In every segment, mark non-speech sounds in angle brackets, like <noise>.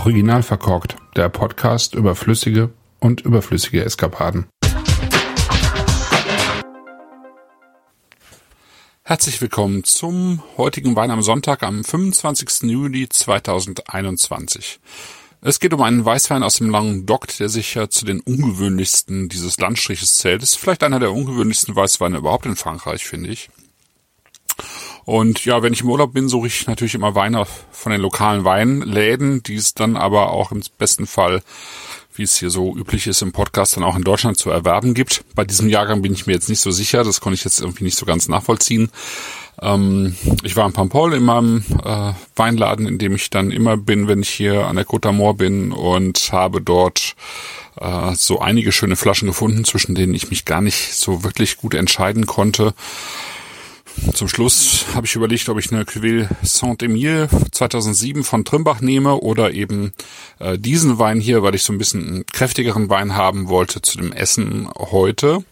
Original verkorkt, der Podcast über flüssige und überflüssige Eskapaden. Herzlich willkommen zum heutigen Wein am Sonntag am 25. Juli 2021. Es geht um einen Weißwein aus dem Languedoc, der sich ja zu den ungewöhnlichsten dieses Landstriches zählt. Ist vielleicht einer der ungewöhnlichsten Weißweine überhaupt in Frankreich, finde ich. Und ja, wenn ich im Urlaub bin, suche ich natürlich immer Weine von den lokalen Weinläden, die es dann aber auch im besten Fall, wie es hier so üblich ist im Podcast, dann auch in Deutschland zu erwerben gibt. Bei diesem Jahrgang bin ich mir jetzt nicht so sicher, das konnte ich jetzt irgendwie nicht so ganz nachvollziehen. Ähm, ich war in Pampol in meinem äh, Weinladen, in dem ich dann immer bin, wenn ich hier an der Côte d'Amour bin und habe dort äh, so einige schöne Flaschen gefunden, zwischen denen ich mich gar nicht so wirklich gut entscheiden konnte. Zum Schluss habe ich überlegt, ob ich eine Cuvée Saint-Emile 2007 von Trimbach nehme oder eben äh, diesen Wein hier, weil ich so ein bisschen einen kräftigeren Wein haben wollte zu dem Essen heute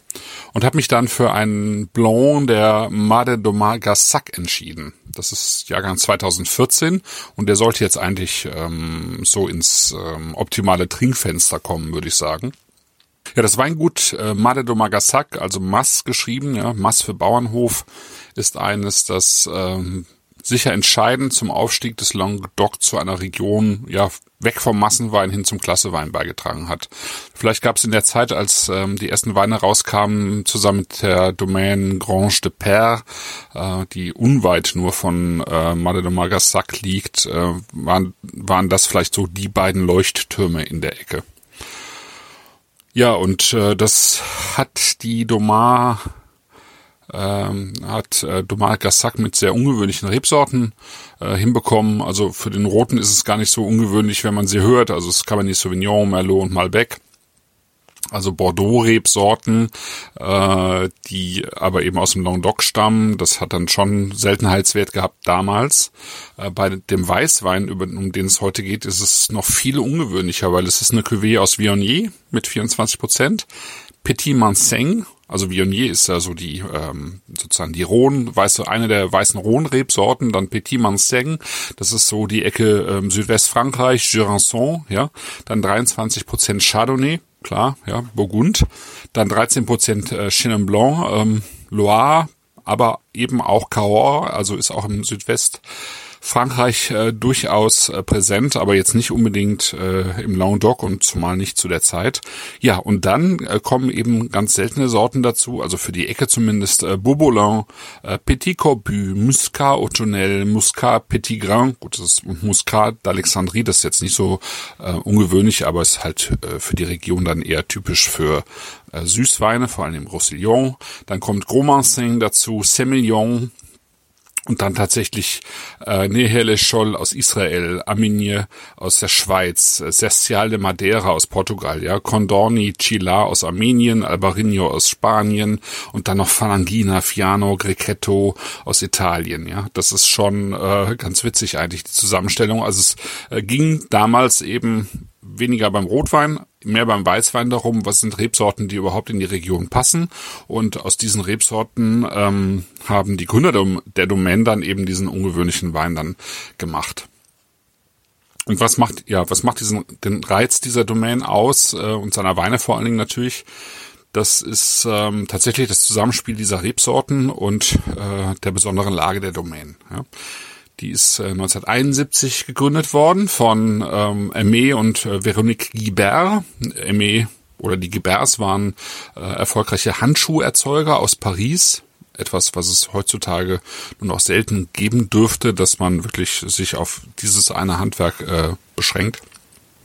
und habe mich dann für einen Blanc der Made Domagassac entschieden. Das ist Jahrgang 2014 und der sollte jetzt eigentlich ähm, so ins ähm, optimale Trinkfenster kommen, würde ich sagen. Ja, das Weingut äh, Made do Magassac, also Mass geschrieben, ja, Mass für Bauernhof, ist eines, das ähm, sicher entscheidend zum Aufstieg des Languedoc zu einer Region, ja, weg vom Massenwein hin zum Klassewein beigetragen hat. Vielleicht gab es in der Zeit, als ähm, die ersten Weine rauskamen, zusammen mit der Domaine Grange de Père, äh, die unweit nur von äh, Made de Magassac liegt, äh, waren, waren das vielleicht so die beiden Leuchttürme in der Ecke. Ja, und äh, das hat die Domar ähm, hat äh, Domar Gassac mit sehr ungewöhnlichen Rebsorten äh, hinbekommen. Also für den Roten ist es gar nicht so ungewöhnlich, wenn man sie hört. Also es Cabernet Sauvignon, Merlot und Malbec also Bordeaux-Rebsorten, äh, die aber eben aus dem Languedoc stammen. Das hat dann schon Seltenheitswert gehabt damals. Äh, bei dem Weißwein, über, um den es heute geht, ist es noch viel ungewöhnlicher, weil es ist eine Cuvée aus Viognier mit 24 Prozent. Petit Manseng, also Viognier ist ja so die ähm, sozusagen die Rhone, weiße, eine der weißen Rhone-Rebsorten, dann Petit Manseng, das ist so die Ecke ähm, Südwestfrankreich, Jurançon, ja, dann 23 Prozent Chardonnay, klar, ja, Burgund, dann 13 Prozent äh, Chenin Blanc, ähm, Loire, aber eben auch Cahors, also ist auch im Südwest Frankreich äh, durchaus äh, präsent, aber jetzt nicht unbedingt äh, im Languedoc und zumal nicht zu der Zeit. Ja, und dann äh, kommen eben ganz seltene Sorten dazu, also für die Ecke zumindest äh, Bourbolin, äh, Petit Corbu, Muscat Autonel, Muscat Petit Grain, gut, das ist Muscat d'Alexandrie, das ist jetzt nicht so äh, ungewöhnlich, aber ist halt äh, für die Region dann eher typisch für äh, Süßweine, vor allem im Roussillon. Dann kommt Gros Manseng dazu, Semillon, und dann tatsächlich äh, Nehele Scholl aus Israel, Aminie aus der Schweiz, Sestial de Madeira aus Portugal, ja, Condorni Chila aus Armenien, Albarino aus Spanien und dann noch Falangina, Fiano, Grechetto aus Italien, ja. Das ist schon äh, ganz witzig eigentlich, die Zusammenstellung. Also es äh, ging damals eben weniger beim Rotwein, mehr beim Weißwein darum, was sind Rebsorten, die überhaupt in die Region passen. Und aus diesen Rebsorten ähm, haben die Gründer der Domain dann eben diesen ungewöhnlichen Wein dann gemacht. Und was macht, ja, was macht diesen, den Reiz dieser Domain aus äh, und seiner Weine vor allen Dingen natürlich? Das ist ähm, tatsächlich das Zusammenspiel dieser Rebsorten und äh, der besonderen Lage der Domain. Ja. Die ist äh, 1971 gegründet worden von ähm, Aimé und äh, Veronique Guibert. Aimé oder die Guiberts waren äh, erfolgreiche Handschuherzeuger aus Paris. Etwas, was es heutzutage nur noch selten geben dürfte, dass man wirklich sich auf dieses eine Handwerk äh, beschränkt.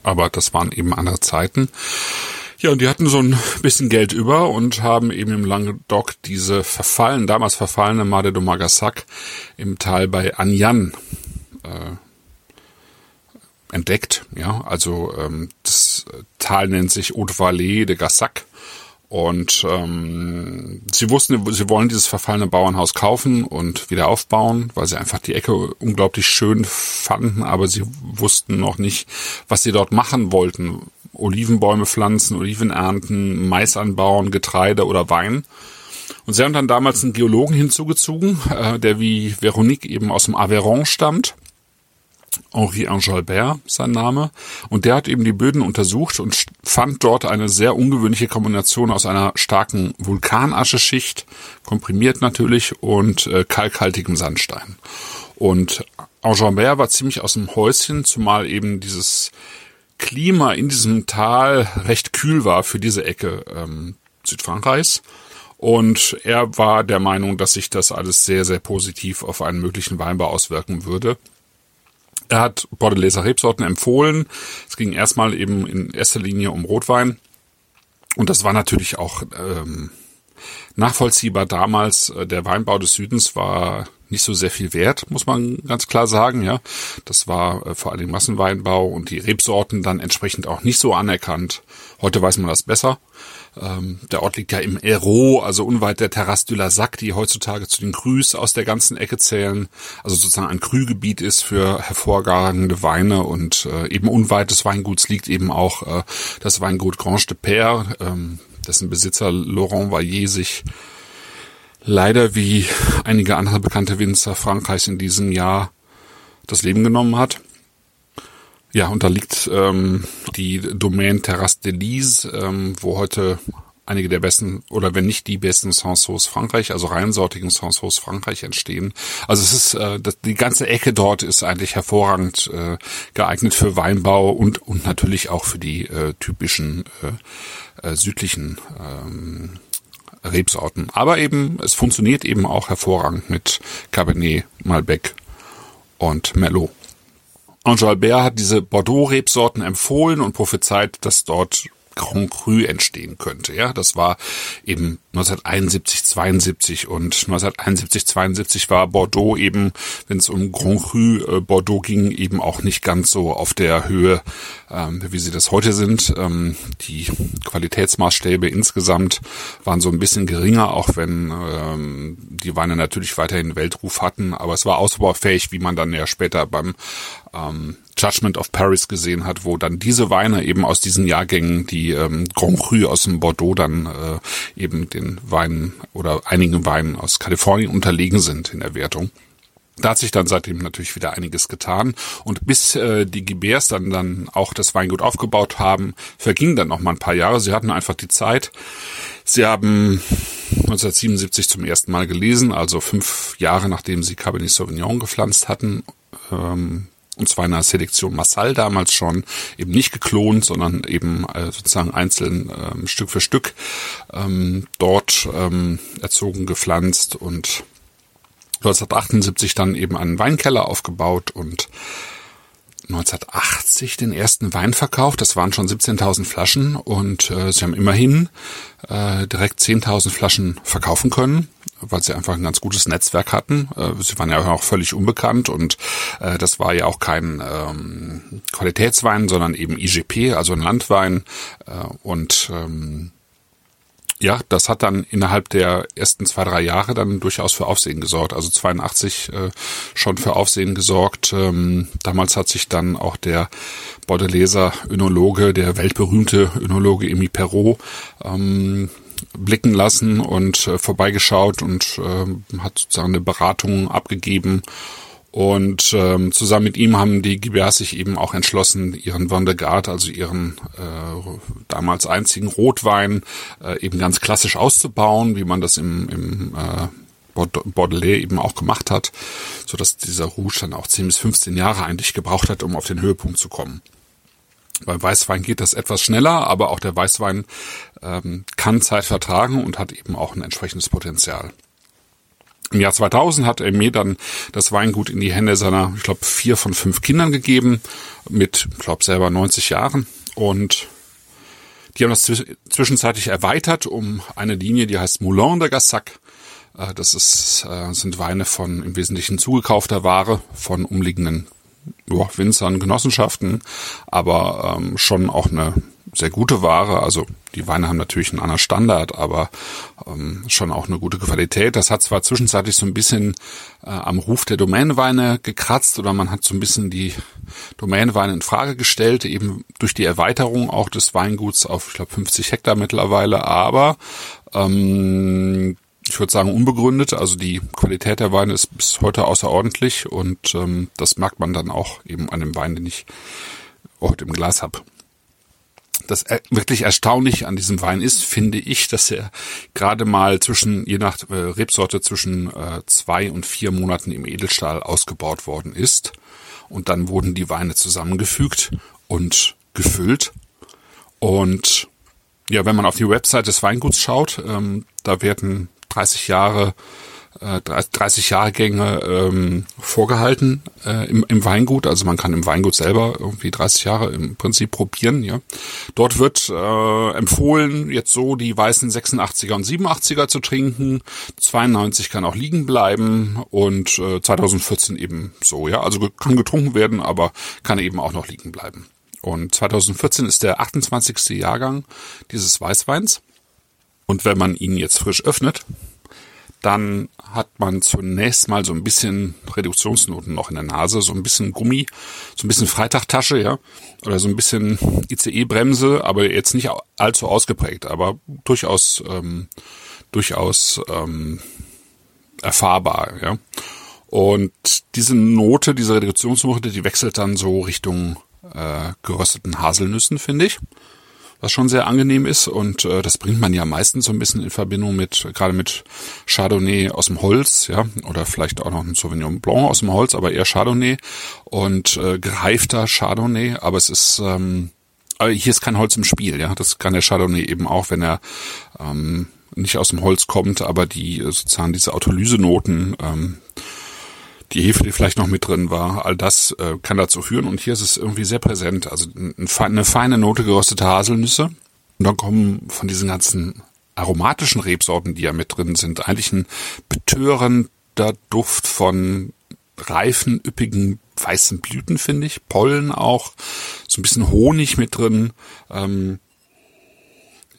Aber das waren eben andere Zeiten. Ja, und die hatten so ein bisschen Geld über und haben eben im Languedoc diese verfallen, damals verfallene Made de Magassac im Tal bei Anyan äh, entdeckt. Ja, also ähm, das Tal nennt sich Haute Vallée de Gassac. Und ähm, sie wussten, sie wollen dieses verfallene Bauernhaus kaufen und wieder aufbauen, weil sie einfach die Ecke unglaublich schön fanden, aber sie wussten noch nicht, was sie dort machen wollten, Olivenbäume pflanzen, Oliven ernten, Mais anbauen, Getreide oder Wein. Und sie haben dann damals einen Geologen hinzugezogen, äh, der wie Veronique eben aus dem Aveyron stammt Henri Enjalbert sein Name. Und der hat eben die Böden untersucht und fand dort eine sehr ungewöhnliche Kombination aus einer starken Vulkanascheschicht, komprimiert natürlich, und äh, kalkhaltigem Sandstein. Und Enjalbert war ziemlich aus dem Häuschen, zumal eben dieses Klima in diesem Tal recht kühl war für diese Ecke ähm, Südfrankreichs. Und er war der Meinung, dass sich das alles sehr, sehr positiv auf einen möglichen Weinbau auswirken würde. Er hat Bordeleser Rebsorten empfohlen. Es ging erstmal eben in erster Linie um Rotwein. Und das war natürlich auch ähm, nachvollziehbar damals. Äh, der Weinbau des Südens war nicht so sehr viel wert, muss man ganz klar sagen. Ja, das war äh, vor allem Massenweinbau und die Rebsorten dann entsprechend auch nicht so anerkannt. Heute weiß man das besser. Ähm, der Ort liegt ja im Hérault, also unweit der Terrasse de la Sac, die heutzutage zu den Crus aus der ganzen Ecke zählen. Also sozusagen ein Krügebiet ist für hervorragende Weine und äh, eben unweit des Weinguts liegt eben auch äh, das Weingut Grange de Père, ähm, dessen Besitzer Laurent Vaillet sich leider wie einige andere bekannte Winzer Frankreichs in diesem Jahr das Leben genommen hat. Ja, und da liegt ähm, die Domaine Terrasse de Lise, ähm, wo heute einige der besten oder wenn nicht die besten Sansos Frankreich, also reinsortigen Sansos Frankreich entstehen. Also es ist äh, die ganze Ecke dort ist eigentlich hervorragend äh, geeignet für Weinbau und und natürlich auch für die äh, typischen äh, äh, südlichen ähm, Rebsorten. Aber eben es funktioniert eben auch hervorragend mit Cabernet, Malbec und Merlot. Ange Albert hat diese Bordeaux-Rebsorten empfohlen und prophezeit, dass dort Grand Cru entstehen könnte. Ja, das war eben 1971, 72 und 1971, 72 war Bordeaux eben, wenn es um Grand Cru äh, Bordeaux ging, eben auch nicht ganz so auf der Höhe, ähm, wie sie das heute sind. Ähm, die Qualitätsmaßstäbe insgesamt waren so ein bisschen geringer, auch wenn ähm, die Weine natürlich weiterhin Weltruf hatten, aber es war ausbaufähig, wie man dann ja später beim ähm, Judgment of Paris gesehen hat, wo dann diese Weine eben aus diesen Jahrgängen, die ähm, Grand Cru aus dem Bordeaux dann äh, eben den Weinen oder einigen Weinen aus Kalifornien unterlegen sind in der Wertung. Da hat sich dann seitdem natürlich wieder einiges getan und bis äh, die Gebers dann dann auch das Weingut aufgebaut haben, vergingen dann noch mal ein paar Jahre. Sie hatten einfach die Zeit. Sie haben 1977 zum ersten Mal gelesen, also fünf Jahre nachdem sie Cabernet Sauvignon gepflanzt hatten, ähm, und zwar in der Selektion Massal damals schon, eben nicht geklont, sondern eben äh, sozusagen einzeln ähm, Stück für Stück ähm, dort ähm, erzogen, gepflanzt und 1978 dann eben einen Weinkeller aufgebaut und 1980 den ersten Wein verkauft. Das waren schon 17.000 Flaschen und äh, sie haben immerhin äh, direkt 10.000 Flaschen verkaufen können weil sie einfach ein ganz gutes Netzwerk hatten. Äh, sie waren ja auch völlig unbekannt und äh, das war ja auch kein ähm, Qualitätswein, sondern eben IGP, also ein Landwein. Äh, und ähm, ja, das hat dann innerhalb der ersten zwei, drei Jahre dann durchaus für Aufsehen gesorgt. Also 82 äh, schon für Aufsehen gesorgt. Ähm, damals hat sich dann auch der Bordeleser Önologe, der weltberühmte Önologe Emi Perrault, ähm, blicken lassen und äh, vorbeigeschaut und äh, hat sozusagen eine Beratung abgegeben. Und ähm, zusammen mit ihm haben die GBAs sich eben auch entschlossen, ihren Vandergaard, also ihren äh, damals einzigen Rotwein, äh, eben ganz klassisch auszubauen, wie man das im, im äh, Bordelais eben auch gemacht hat, so dass dieser Rouge dann auch 10 bis 15 Jahre eigentlich gebraucht hat, um auf den Höhepunkt zu kommen. Beim Weißwein geht das etwas schneller, aber auch der Weißwein ähm, kann Zeit vertragen und hat eben auch ein entsprechendes Potenzial. Im Jahr 2000 hat mir dann das Weingut in die Hände seiner, ich glaube, vier von fünf Kindern gegeben, mit, ich glaube, selber 90 Jahren. Und die haben das zwischenzeitlich erweitert um eine Linie, die heißt Moulin de Gassac. Äh, das ist, äh, sind Weine von im Wesentlichen zugekaufter Ware von umliegenden ja, Winzern, Genossenschaften, aber ähm, schon auch eine sehr gute Ware. Also die Weine haben natürlich einen anderen Standard, aber ähm, schon auch eine gute Qualität. Das hat zwar zwischenzeitlich so ein bisschen äh, am Ruf der Domänenweine gekratzt oder man hat so ein bisschen die Domänenweine in Frage gestellt, eben durch die Erweiterung auch des Weinguts auf, ich glaube, 50 Hektar mittlerweile. Aber ähm, ich würde sagen, unbegründet. Also die Qualität der Weine ist bis heute außerordentlich und ähm, das merkt man dann auch eben an dem Wein, den ich heute im Glas habe. Das wirklich erstaunlich an diesem Wein ist, finde ich, dass er gerade mal zwischen, je nach äh, Rebsorte, zwischen äh, zwei und vier Monaten im Edelstahl ausgebaut worden ist. Und dann wurden die Weine zusammengefügt und gefüllt. Und ja, wenn man auf die Website des Weinguts schaut, ähm, da werden 30 Jahre 30 äh, Jahrgänge ähm, vorgehalten äh, im, im Weingut. Also man kann im Weingut selber irgendwie 30 Jahre im Prinzip probieren. Ja, dort wird äh, empfohlen, jetzt so die weißen 86er und 87er zu trinken. 92 kann auch liegen bleiben und äh, 2014 eben so. Ja, also kann getrunken werden, aber kann eben auch noch liegen bleiben. Und 2014 ist der 28. Jahrgang dieses Weißweins. Und wenn man ihn jetzt frisch öffnet, dann hat man zunächst mal so ein bisschen Reduktionsnoten noch in der Nase, so ein bisschen Gummi, so ein bisschen Freitagtasche, ja, oder so ein bisschen ICE-Bremse, aber jetzt nicht allzu ausgeprägt, aber durchaus, ähm, durchaus ähm, erfahrbar, ja. Und diese Note, diese Reduktionsnote, die wechselt dann so Richtung äh, gerösteten Haselnüssen, finde ich. Was schon sehr angenehm ist. Und äh, das bringt man ja meistens so ein bisschen in Verbindung mit, gerade mit Chardonnay aus dem Holz, ja, oder vielleicht auch noch ein Sauvignon Blanc aus dem Holz, aber eher Chardonnay. Und äh, gereifter Chardonnay, aber es ist, ähm, aber hier ist kein Holz im Spiel, ja. Das kann der Chardonnay eben auch, wenn er ähm, nicht aus dem Holz kommt, aber die sozusagen diese Autolysenoten ähm, die Hefe, die vielleicht noch mit drin war, all das äh, kann dazu führen. Und hier ist es irgendwie sehr präsent. Also eine feine Note geröstete Haselnüsse. Und dann kommen von diesen ganzen aromatischen Rebsorten, die ja mit drin sind, eigentlich ein betörender Duft von reifen, üppigen weißen Blüten, finde ich. Pollen auch. So ein bisschen Honig mit drin. Ähm,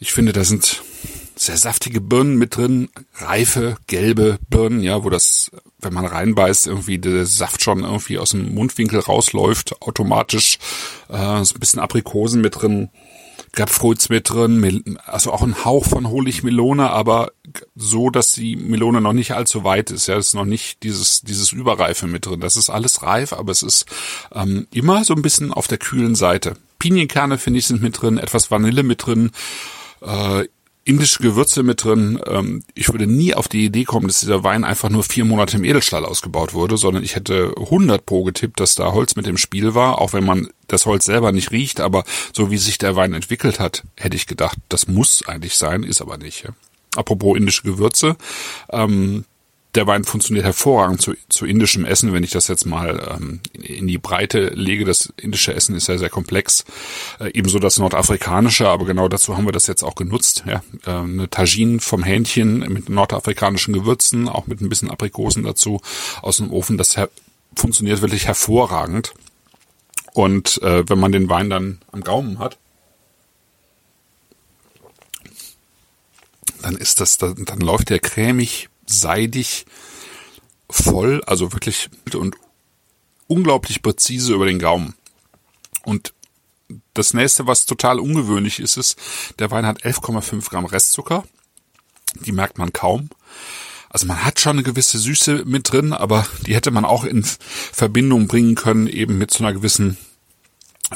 ich finde, da sind sehr saftige Birnen mit drin, reife, gelbe Birnen, ja, wo das, wenn man reinbeißt, irgendwie der Saft schon irgendwie aus dem Mundwinkel rausläuft, automatisch, äh, so ein bisschen Aprikosen mit drin, Grapefruits mit drin, also auch ein Hauch von Honigmelone, aber so, dass die Melone noch nicht allzu weit ist. Ja, es ist noch nicht dieses dieses Überreife mit drin. Das ist alles reif, aber es ist ähm, immer so ein bisschen auf der kühlen Seite. Pinienkerne finde ich sind mit drin, etwas Vanille mit drin. Äh, indische Gewürze mit drin. Ähm, ich würde nie auf die Idee kommen, dass dieser Wein einfach nur vier Monate im Edelstahl ausgebaut wurde, sondern ich hätte 100 pro getippt, dass da Holz mit dem Spiel war, auch wenn man das Holz selber nicht riecht, aber so wie sich der Wein entwickelt hat, hätte ich gedacht, das muss eigentlich sein, ist aber nicht. Ja. Apropos indische Gewürze, ähm, der Wein funktioniert hervorragend zu, zu indischem Essen, wenn ich das jetzt mal ähm, in die Breite lege. Das indische Essen ist ja sehr komplex, äh, ebenso das nordafrikanische, aber genau dazu haben wir das jetzt auch genutzt. Ja? Äh, eine Tagine vom Hähnchen mit nordafrikanischen Gewürzen, auch mit ein bisschen Aprikosen dazu aus dem Ofen. Das funktioniert wirklich hervorragend. Und äh, wenn man den Wein dann am Gaumen hat, dann ist das, dann, dann läuft der cremig seidig, voll, also wirklich und unglaublich präzise über den Gaumen. Und das nächste, was total ungewöhnlich ist, ist, der Wein hat 11,5 Gramm Restzucker. Die merkt man kaum. Also man hat schon eine gewisse Süße mit drin, aber die hätte man auch in Verbindung bringen können, eben mit so einer gewissen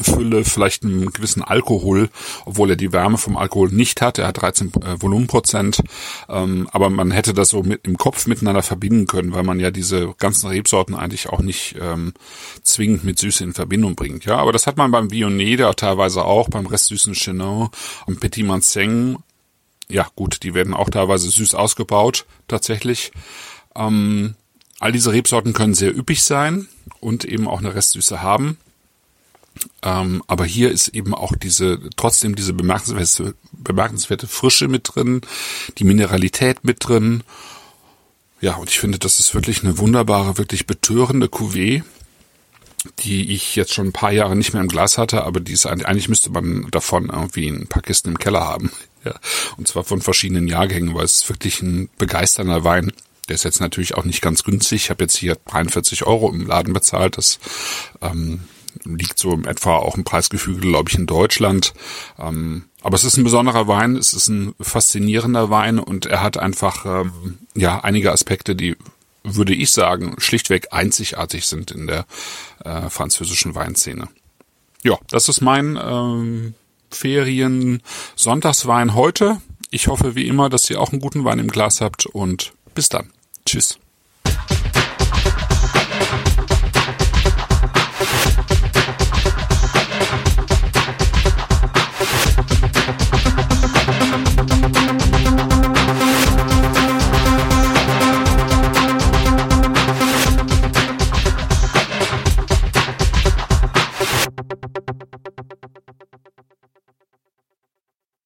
Fülle, vielleicht einen gewissen Alkohol, obwohl er die Wärme vom Alkohol nicht hat. Er hat 13 äh, Volumenprozent, ähm, aber man hätte das so mit im Kopf miteinander verbinden können, weil man ja diese ganzen Rebsorten eigentlich auch nicht ähm, zwingend mit Süße in Verbindung bringt. Ja, aber das hat man beim Viognier auch teilweise auch, beim restsüßen Chenin und Petit Manseng. Ja, gut, die werden auch teilweise süß ausgebaut, tatsächlich. Ähm, all diese Rebsorten können sehr üppig sein und eben auch eine Restsüße haben. Ähm, aber hier ist eben auch diese, trotzdem diese bemerkenswerte, bemerkenswerte Frische mit drin, die Mineralität mit drin. Ja, und ich finde, das ist wirklich eine wunderbare, wirklich betörende Cuvée, die ich jetzt schon ein paar Jahre nicht mehr im Glas hatte, aber die ist eigentlich müsste man davon irgendwie ein paar Kisten im Keller haben. <laughs> Ja, und zwar von verschiedenen Jahrgängen, weil es ist wirklich ein begeisternder Wein. Der ist jetzt natürlich auch nicht ganz günstig. Ich habe jetzt hier 43 Euro im Laden bezahlt. Das ähm, liegt so etwa auch im Preisgefüge, glaube ich, in Deutschland. Ähm, aber es ist ein besonderer Wein, es ist ein faszinierender Wein und er hat einfach ähm, ja einige Aspekte, die würde ich sagen, schlichtweg einzigartig sind in der äh, französischen Weinszene. Ja, das ist mein ähm, Ferien-Sonntagswein heute. Ich hoffe wie immer, dass ihr auch einen guten Wein im Glas habt und bis dann. Tschüss.